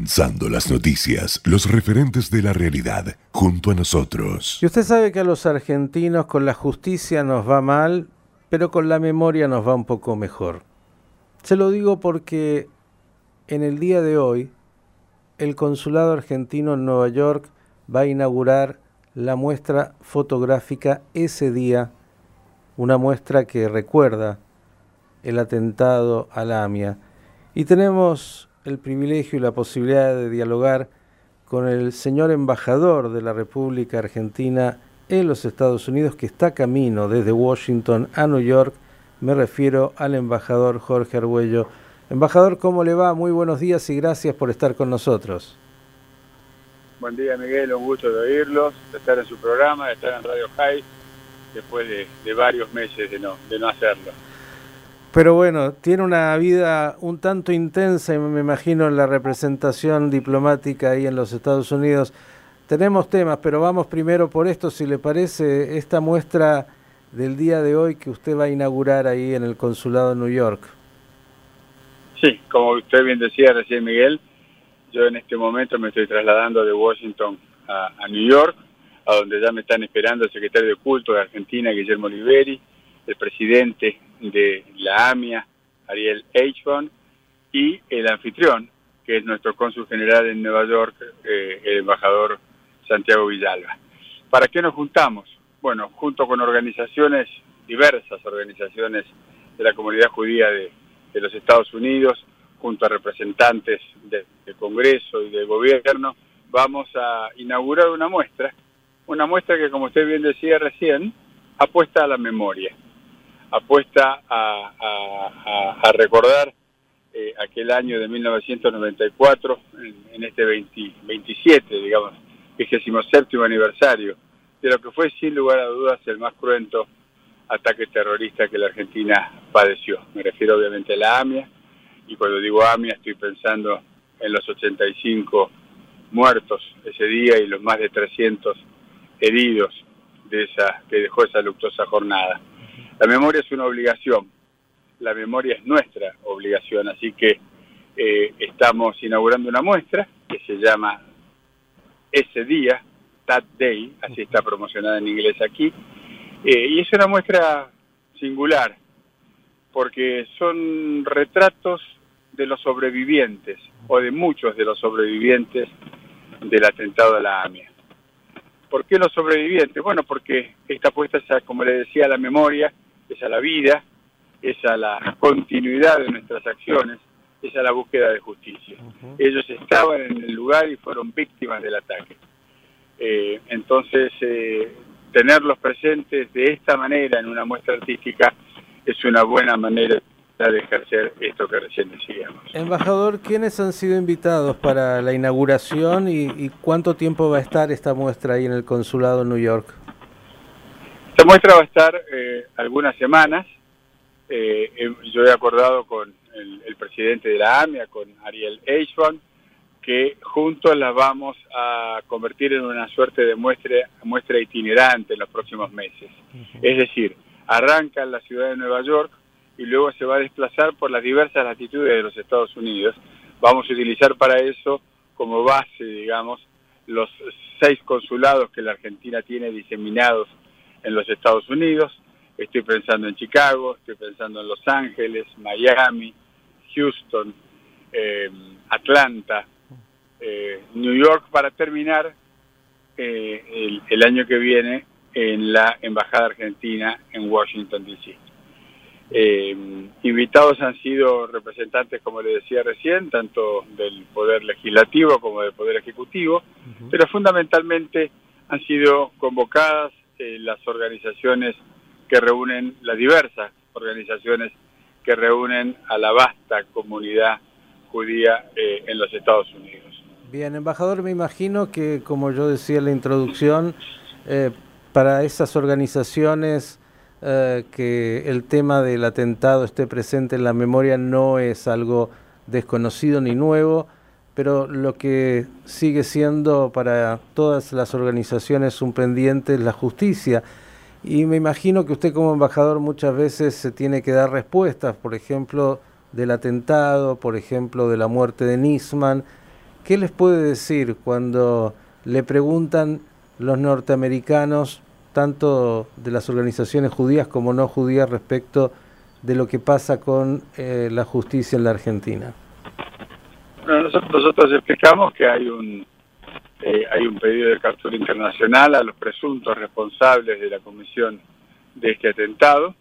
Condensando las noticias, los referentes de la realidad, junto a nosotros. Y usted sabe que a los argentinos con la justicia nos va mal, pero con la memoria nos va un poco mejor. Se lo digo porque en el día de hoy el consulado argentino en Nueva York va a inaugurar la muestra fotográfica ese día, una muestra que recuerda el atentado a la AMIA. Y tenemos el privilegio y la posibilidad de dialogar con el señor embajador de la República Argentina en los Estados Unidos que está camino desde Washington a New York. Me refiero al embajador Jorge Arguello. Embajador, ¿cómo le va? Muy buenos días y gracias por estar con nosotros. Buen día, Miguel. Un gusto de oírlos, de estar en su programa, de estar en Radio High, después de, varios meses de no, de no hacerlo. Pero bueno, tiene una vida un tanto intensa me imagino en la representación diplomática ahí en los Estados Unidos. Tenemos temas, pero vamos primero por esto, si le parece, esta muestra del día de hoy que usted va a inaugurar ahí en el Consulado de New York. Sí, como usted bien decía recién, Miguel, yo en este momento me estoy trasladando de Washington a, a New York, a donde ya me están esperando el secretario de Culto de Argentina, Guillermo Oliveri, el presidente de la AMIA, Ariel Eichhorn, y el anfitrión, que es nuestro cónsul general en Nueva York, eh, el embajador Santiago Villalba. ¿Para qué nos juntamos? Bueno, junto con organizaciones, diversas organizaciones de la comunidad judía de, los Estados Unidos, junto a representantes del Congreso y del Gobierno, vamos a inaugurar una muestra, una muestra que, como usted bien decía recién, apuesta a la memoria apuesta a, recordar eh, aquel año de 1994, en, este 27, digamos, 27 aniversario, de lo que fue sin lugar a dudas el más cruento ataque terrorista que la Argentina padeció. Me refiero obviamente a la AMIA, y cuando digo AMIA estoy pensando en los 85 muertos ese día y los más de 300 heridos de esa que dejó esa luctuosa jornada. La memoria es una obligación, la memoria es nuestra obligación, así que eh, estamos inaugurando una muestra que se llama Ese Día, That Day, así está promocionada en inglés aquí, eh, y es una muestra singular, porque son retratos de los sobrevivientes, o de muchos de los sobrevivientes del atentado a la AMIA. ¿Por qué los sobrevivientes? Bueno, porque esta puesta, como le decía, la memoria, es a la vida, es a la continuidad de nuestras acciones, es a la búsqueda de justicia. Ellos estaban en el lugar y fueron víctimas del ataque. Eh, entonces, eh, tenerlos presentes de esta manera en una muestra artística es una buena manera de ejercer esto que recién decíamos. Embajador, ¿quiénes han sido invitados para la inauguración y, cuánto tiempo va a estar esta muestra ahí en el Consulado de New York? Esta muestra va a estar eh, algunas semanas. Eh, yo he acordado con el, presidente de la AMIA, con Ariel Eichmann, que juntos la vamos a convertir en una suerte de muestra, muestra itinerante en los próximos meses. Es decir, arranca en la ciudad de Nueva York y luego se va a desplazar por las diversas latitudes de los Estados Unidos. Vamos a utilizar para eso como base, digamos, los seis consulados que la Argentina tiene diseminados en los Estados Unidos, estoy pensando en Chicago, estoy pensando en Los Ángeles, Miami, Houston, eh, Atlanta, eh, New York, para terminar eh, el, año que viene en la Embajada Argentina en Washington, D.C. invitados han sido representantes, como le decía recién, tanto del Poder Legislativo como del Poder Ejecutivo, pero fundamentalmente han sido convocadas eh, las organizaciones que reúnen, las diversas organizaciones que reúnen a la vasta comunidad judía eh, en los Estados Unidos. Bien, embajador, me imagino que, como yo decía en la introducción, eh, para esas organizaciones que el tema del atentado esté presente en la memoria no es algo desconocido ni nuevo, pero lo que sigue siendo para todas las organizaciones un pendiente es la justicia. Y me imagino que usted como embajador muchas veces se tiene que dar respuestas, por ejemplo, del atentado, por ejemplo, de la muerte de Nisman, ¿qué les puede decir cuando le preguntan los norteamericanos, tanto de las organizaciones judías como no judías, respecto de lo que pasa con eh, la justicia en la Argentina? Nosotros, explicamos que hay un eh, hay un pedido de captura internacional a los presuntos responsables de la comisión de este atentado.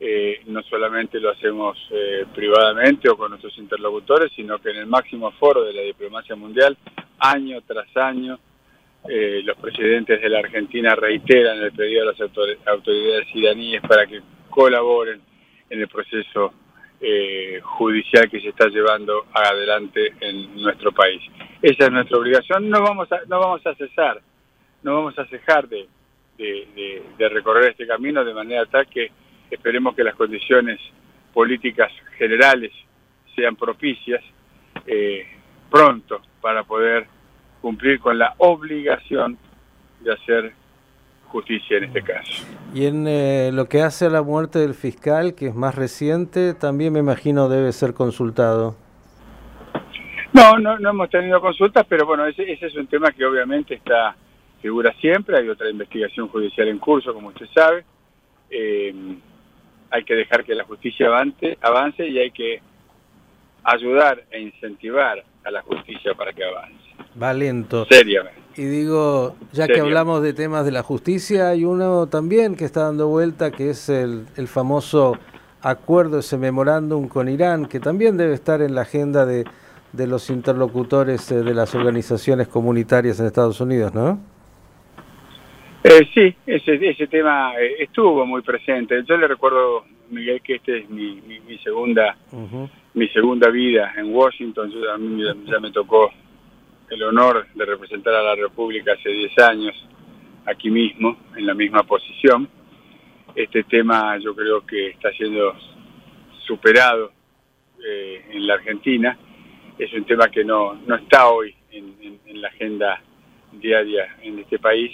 Eh, no solamente lo hacemos eh, privadamente o con nuestros interlocutores, sino que en el máximo foro de la diplomacia mundial, año tras año, los presidentes de la Argentina reiteran el pedido a las autoridades iraníes para que colaboren en el proceso eh, judicial que se está llevando adelante en nuestro país. Esa es nuestra obligación. No vamos a, no vamos a cesar, no vamos a cejar de, de, recorrer este camino de manera tal que esperemos que las condiciones políticas generales sean propicias eh, pronto para poder cumplir con la obligación de hacer justicia en este caso. Y en eh, lo que hace a la muerte del fiscal, que es más reciente, también me imagino debe ser consultado. No, no, no hemos tenido consultas, pero bueno, ese, ese es un tema que obviamente está figura siempre. Hay otra investigación judicial en curso, como usted sabe. Eh, hay que dejar que la justicia avance, avance y hay que ayudar e incentivar a la justicia para que avance. Va lento. Seriamente. Y digo, ya que hablamos de temas de la justicia, hay uno también que está dando vuelta, que es el, el famoso acuerdo, ese memorándum con Irán, que también debe estar en la agenda de, de los interlocutores eh, de las organizaciones comunitarias en Estados Unidos, ¿no? Eh, sí, ese, ese tema eh, estuvo muy presente. Yo le recuerdo, Miguel, que este es mi, mi, segunda mi segunda vida en Washington. Yo, a mí ya me tocó el honor de representar a la República hace 10 años, aquí mismo, en la misma posición. Este tema yo creo que está siendo superado eh, en la Argentina. Es un tema que no, no está hoy en, la agenda diaria en este país,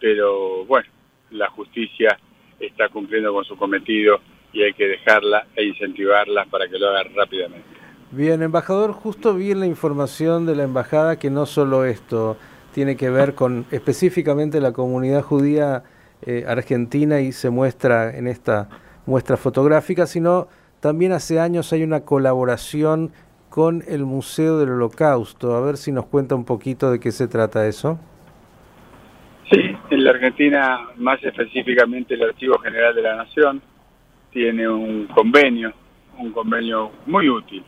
pero bueno, la justicia está cumpliendo con su cometido y hay que dejarla e incentivarla para que lo haga rápidamente. Bien, embajador, justo vi en la información de la embajada que no solo esto tiene que ver con específicamente la comunidad judía eh, argentina y se muestra en esta muestra fotográfica, sino también hace años hay una colaboración con el Museo del Holocausto. A ver si nos cuenta un poquito de qué se trata eso. Sí, en la Argentina, más específicamente el Archivo General de la Nación, tiene un convenio, un convenio muy útil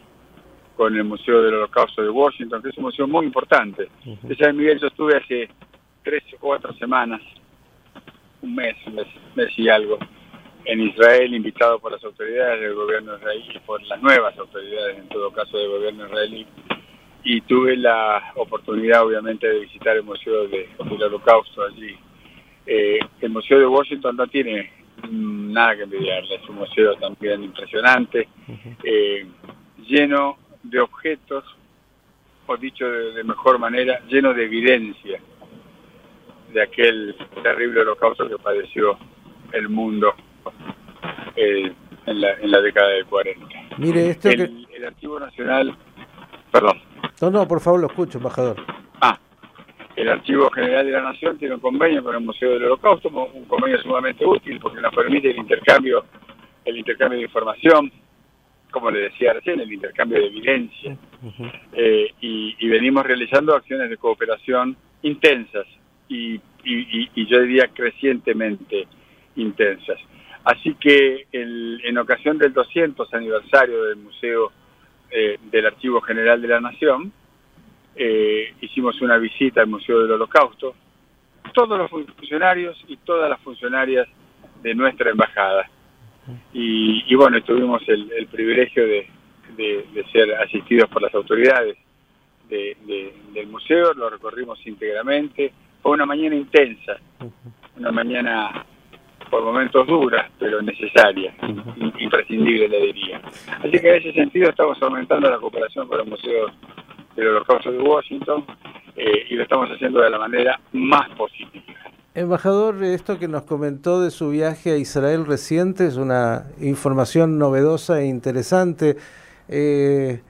con el Museo del Holocausto de Washington, que es un museo muy importante. Uh Miguel, yo estuve hace tres o cuatro semanas, un mes, un mes, y algo, en Israel, invitado por las autoridades del gobierno israelí, por las nuevas autoridades, en todo caso, del gobierno israelí, y tuve la oportunidad, obviamente, de visitar el Museo del Holocausto allí. Eh, el Museo de Washington no tiene nada que envidiarle, es un museo también impresionante, eh, lleno de objetos, o dicho de, mejor manera, lleno de evidencia de aquel terrible holocausto que padeció el mundo eh, en, la, en la década del 40. Mire, esto el, que... el Archivo Nacional, perdón. No, no, por favor, lo escucho, embajador. Ah, el Archivo General de la Nación tiene un convenio con el Museo del Holocausto, un convenio sumamente útil porque nos permite el intercambio, el intercambio de información, como le decía recién, el intercambio de evidencia. Eh, y, venimos realizando acciones de cooperación intensas y, yo diría crecientemente intensas. Así que en ocasión del 200 aniversario del Museo eh, del Archivo General de la Nación, eh, hicimos una visita al Museo del Holocausto, todos los funcionarios y todas las funcionarias de nuestra embajada y, bueno, tuvimos el, privilegio de, ser asistidos por las autoridades del museo, lo recorrimos íntegramente, fue una mañana intensa, una mañana por momentos dura, pero necesaria, imprescindible le diría. Así que en ese sentido estamos aumentando la cooperación con el Museo del Holocausto de Washington eh, y lo estamos haciendo de la manera más positiva. Embajador, esto que nos comentó de su viaje a Israel reciente es una información novedosa e interesante. Eh,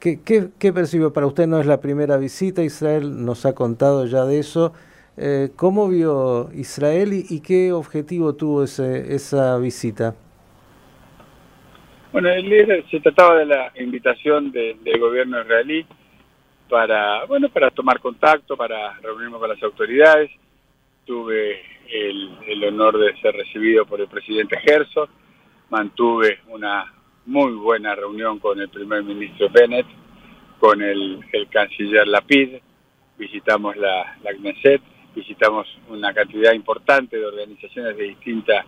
¿Qué, qué, percibió? Para usted no es la primera visita a Israel, nos ha contado ya de eso. Eh, ¿Cómo vio Israel y, qué objetivo tuvo ese, esa visita? Bueno, se trataba de la invitación del gobierno israelí para, bueno, para tomar contacto, para reunirme con las autoridades. Tuve el, honor de ser recibido por el presidente Herzog. Mantuve una muy buena reunión con el primer ministro Bennett, con el, canciller Lapid. Visitamos la, la Knesset, visitamos una cantidad importante de organizaciones de distinta,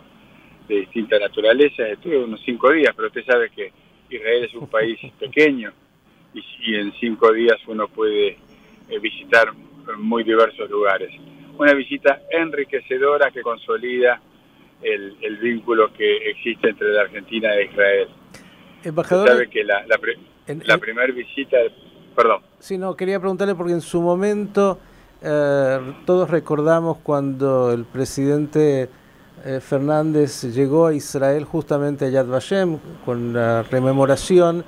de distinta naturaleza. Estuve unos cinco días, pero usted sabe que Israel es un país pequeño y, en cinco días uno puede eh, visitar muy diversos lugares. Una visita enriquecedora que consolida el, vínculo que existe entre la Argentina e Israel. Embajador, sabe que la, la, primera visita, perdón. Sí, no, quería preguntarle porque en su momento eh, todos recordamos cuando el presidente eh, Fernández llegó a Israel justamente a Yad Vashem con la rememoración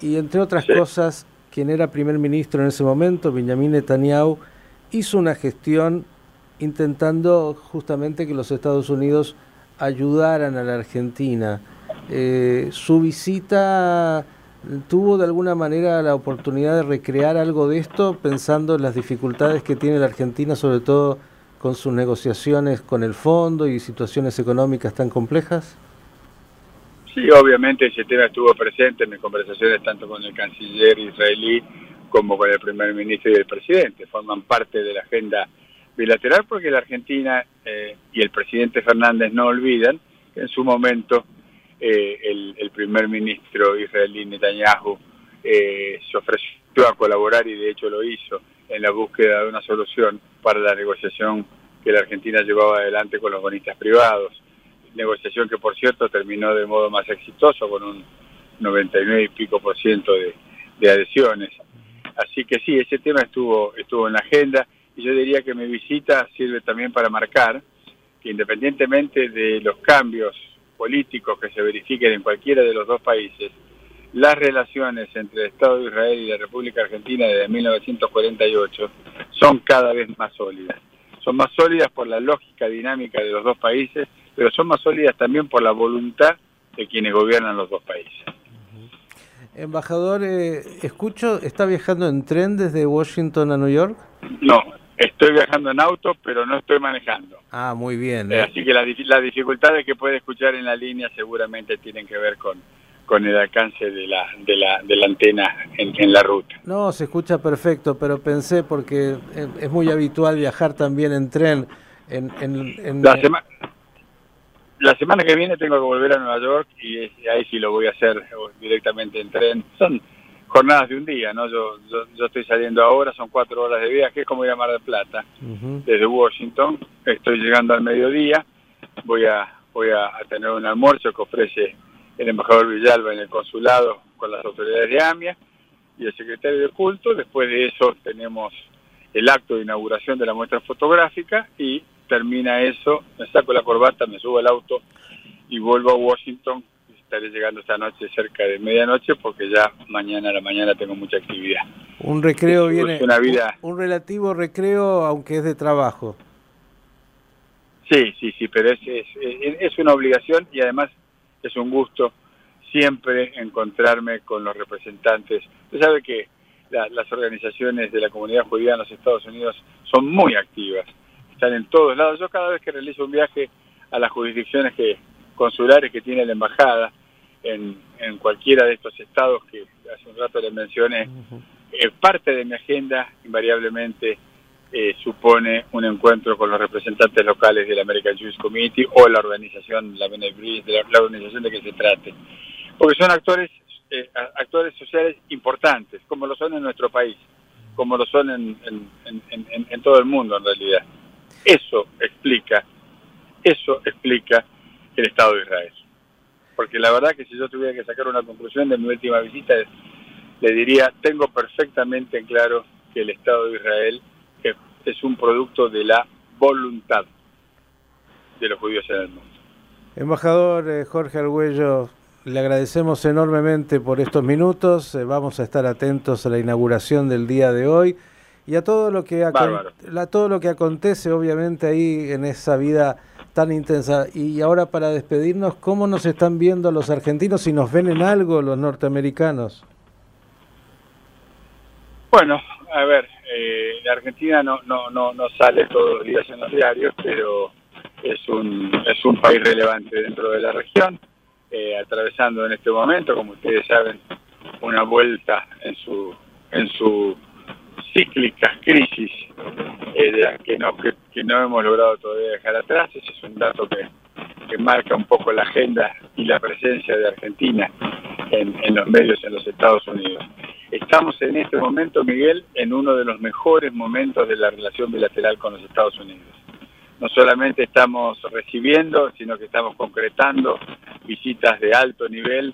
y entre otras cosas, quien era primer ministro en ese momento, Benjamin Netanyahu, hizo una gestión intentando justamente que los Estados Unidos ayudaran a la Argentina. Eh, su visita tuvo de alguna manera la oportunidad de recrear algo de esto, pensando en las dificultades que tiene la Argentina, sobre todo con sus negociaciones con el fondo y situaciones económicas tan complejas. Sí, obviamente ese tema estuvo presente en mis conversaciones tanto con el canciller israelí como con el primer ministro y el presidente. Forman parte de la agenda bilateral porque la Argentina eh, y el presidente Fernández no olvidan que en su momento eh, el, primer ministro israelí Netanyahu eh, se ofreció a colaborar y de hecho lo hizo en la búsqueda de una solución para la negociación que la Argentina llevaba adelante con los bonistas privados negociación que por cierto terminó de modo más exitoso con un 99 y pico por ciento de, adhesiones. Así que sí, ese tema estuvo, estuvo en la agenda y yo diría que mi visita sirve también para marcar que independientemente de los cambios políticos que se verifiquen en cualquiera de los dos países, las relaciones entre el Estado de Israel y la República Argentina desde 1948 son cada vez más sólidas. Son más sólidas por la lógica dinámica de los dos países pero son más sólidas también por la voluntad de quienes gobiernan los dos países. Embajador, eh, escucho, ¿está viajando en tren desde Washington a New York? No, estoy viajando en auto, pero no estoy manejando. Ah, muy bien. Eh, así que las dificultades que puede escuchar en la línea seguramente tienen que ver con, con el alcance de la, de la, de la antena en, en, la ruta. No, se escucha perfecto, pero pensé porque es muy habitual viajar también en tren. En, en, la, semana la semana que viene tengo que volver a Nueva York y, ahí sí lo voy a hacer directamente en tren. Son jornadas de un día, ¿no? Yo, yo, estoy saliendo ahora, son cuatro horas de viaje, es como ir a Mar del Plata, desde Washington. Estoy llegando al mediodía, voy a voy a, tener un almuerzo que ofrece el embajador Villalba en el consulado con las autoridades de AMIA y el secretario de culto. Después de eso tenemos el acto de inauguración de la muestra fotográfica y termina eso, me saco la corbata, me subo al auto y vuelvo a Washington. Estaré llegando esta noche cerca de medianoche porque ya mañana a la mañana tengo mucha actividad. Un recreo viene, una vida... un, relativo recreo aunque es de trabajo. Sí, sí, sí, pero es, es, es una obligación y además es un gusto siempre encontrarme con los representantes. Usted sabe que las organizaciones de la comunidad judía en los Estados Unidos son muy activas están en todos lados. Yo cada vez que realizo un viaje a las jurisdicciones que, consulares que tiene la embajada en, en cualquiera de estos estados que hace un rato les mencioné, eh, parte de mi agenda invariablemente eh, supone un encuentro con los representantes locales del American Jewish Committee o la organización, la de la, organización de que se trate. Porque son actores, eh, actores sociales importantes, como lo son en nuestro país, como lo son en, en, en todo el mundo en realidad. Eso explica, eso explica el Estado de Israel. Porque la verdad que si yo tuviera que sacar una conclusión de mi última visita, le diría, tengo perfectamente en claro que el Estado de Israel es un producto de la voluntad de los judíos en el mundo. Embajador eh, Jorge Argüello, le agradecemos enormemente por estos minutos. Eh, vamos a estar atentos a la inauguración del día de hoy y a todo lo que a todo lo que acontece obviamente ahí en esa vida tan intensa. Y ahora para despedirnos, ¿cómo nos están viendo los argentinos y nos ven en algo los norteamericanos? Bueno, a ver, eh, la Argentina no, no, no, no sale todos los días en los diarios, pero es un, es un país relevante dentro de la región, eh, atravesando en este momento, como ustedes saben, una vuelta en su, en su cíclica crisis eh, que, no, que, no hemos logrado todavía dejar atrás. Ese es un dato que, que marca un poco la agenda y la presencia de Argentina en, en los medios en los Estados Unidos. Estamos en este momento, Miguel, en uno de los mejores momentos de la relación bilateral con los Estados Unidos. No solamente estamos recibiendo, sino que estamos concretando visitas de alto nivel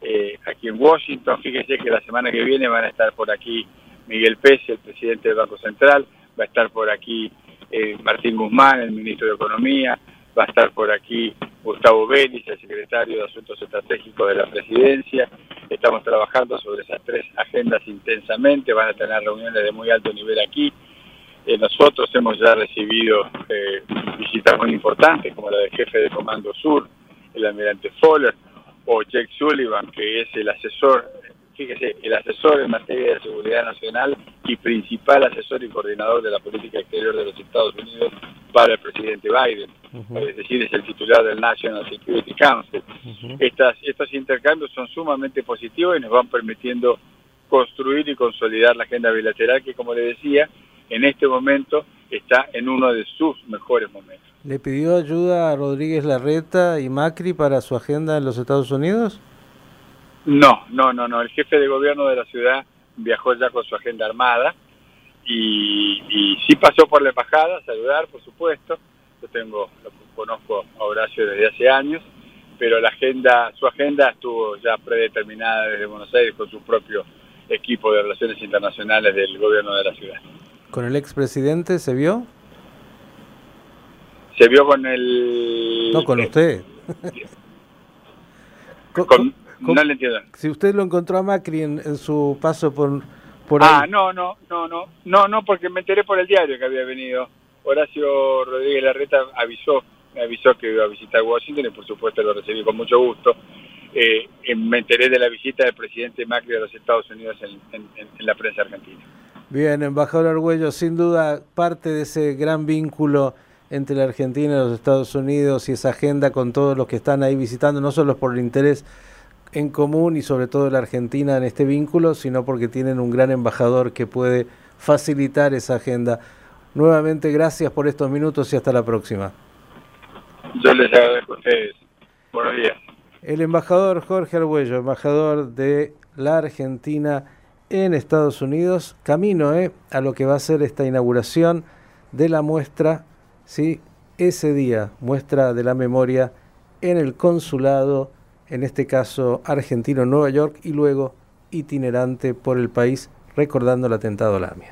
eh, aquí en Washington. Fíjese que la semana que viene van a estar por aquí Miguel Pérez, el presidente del Banco Central, va a estar por aquí eh, Martín Guzmán, el ministro de Economía, va a estar por aquí Gustavo Vélez, el secretario de Asuntos Estratégicos de la Presidencia. Estamos trabajando sobre esas tres agendas intensamente, van a tener reuniones de muy alto nivel aquí. Eh, nosotros hemos ya recibido eh, visitas muy importantes, como la del jefe de Comando Sur, el almirante Fowler, o Jake Sullivan, que es el asesor fíjese, el asesor en materia de seguridad nacional y principal asesor y coordinador de la política exterior de los Estados Unidos para el presidente Biden, es decir, es el titular del National Security Council. Estas, estos intercambios son sumamente positivos y nos van permitiendo construir y consolidar la agenda bilateral que, como le decía, en este momento está en uno de sus mejores momentos. ¿Le pidió ayuda a Rodríguez Larreta y Macri para su agenda en los Estados Unidos? No, no, no, no. El jefe de gobierno de la ciudad viajó ya con su agenda armada y, y sí pasó por la embajada a saludar, por supuesto. Yo tengo, lo conozco a Horacio desde hace años, pero la agenda, su agenda estuvo ya predeterminada desde Buenos Aires con su propio equipo de relaciones internacionales del gobierno de la ciudad. ¿Con el expresidente se vio? Se vio con el... No, con usted. con, no le entiendo. Si usted lo encontró a Macri en, su paso por, por ah, no, no, no, no, no, no, porque me enteré por el diario que había venido. Horacio Rodríguez Larreta avisó, me avisó que iba a visitar Washington y por supuesto lo recibí con mucho gusto. Eh, me enteré de la visita del presidente Macri a los Estados Unidos en, en la prensa argentina. Bien, embajador Argüello, sin duda parte de ese gran vínculo entre la Argentina y los Estados Unidos y esa agenda con todos los que están ahí visitando, no solo por el interés en común y sobre todo la Argentina en este vínculo, sino porque tienen un gran embajador que puede facilitar esa agenda. Nuevamente, gracias por estos minutos y hasta la próxima. Yo les agradezco a ustedes. Buenos días. El embajador Jorge Arguello, embajador de la Argentina en Estados Unidos, camino eh, a lo que va a ser esta inauguración de la muestra, ¿sí? ese día, muestra de la memoria en el consulado en este caso argentino en Nueva York y luego itinerante por el país recordando el atentado a la AMIA.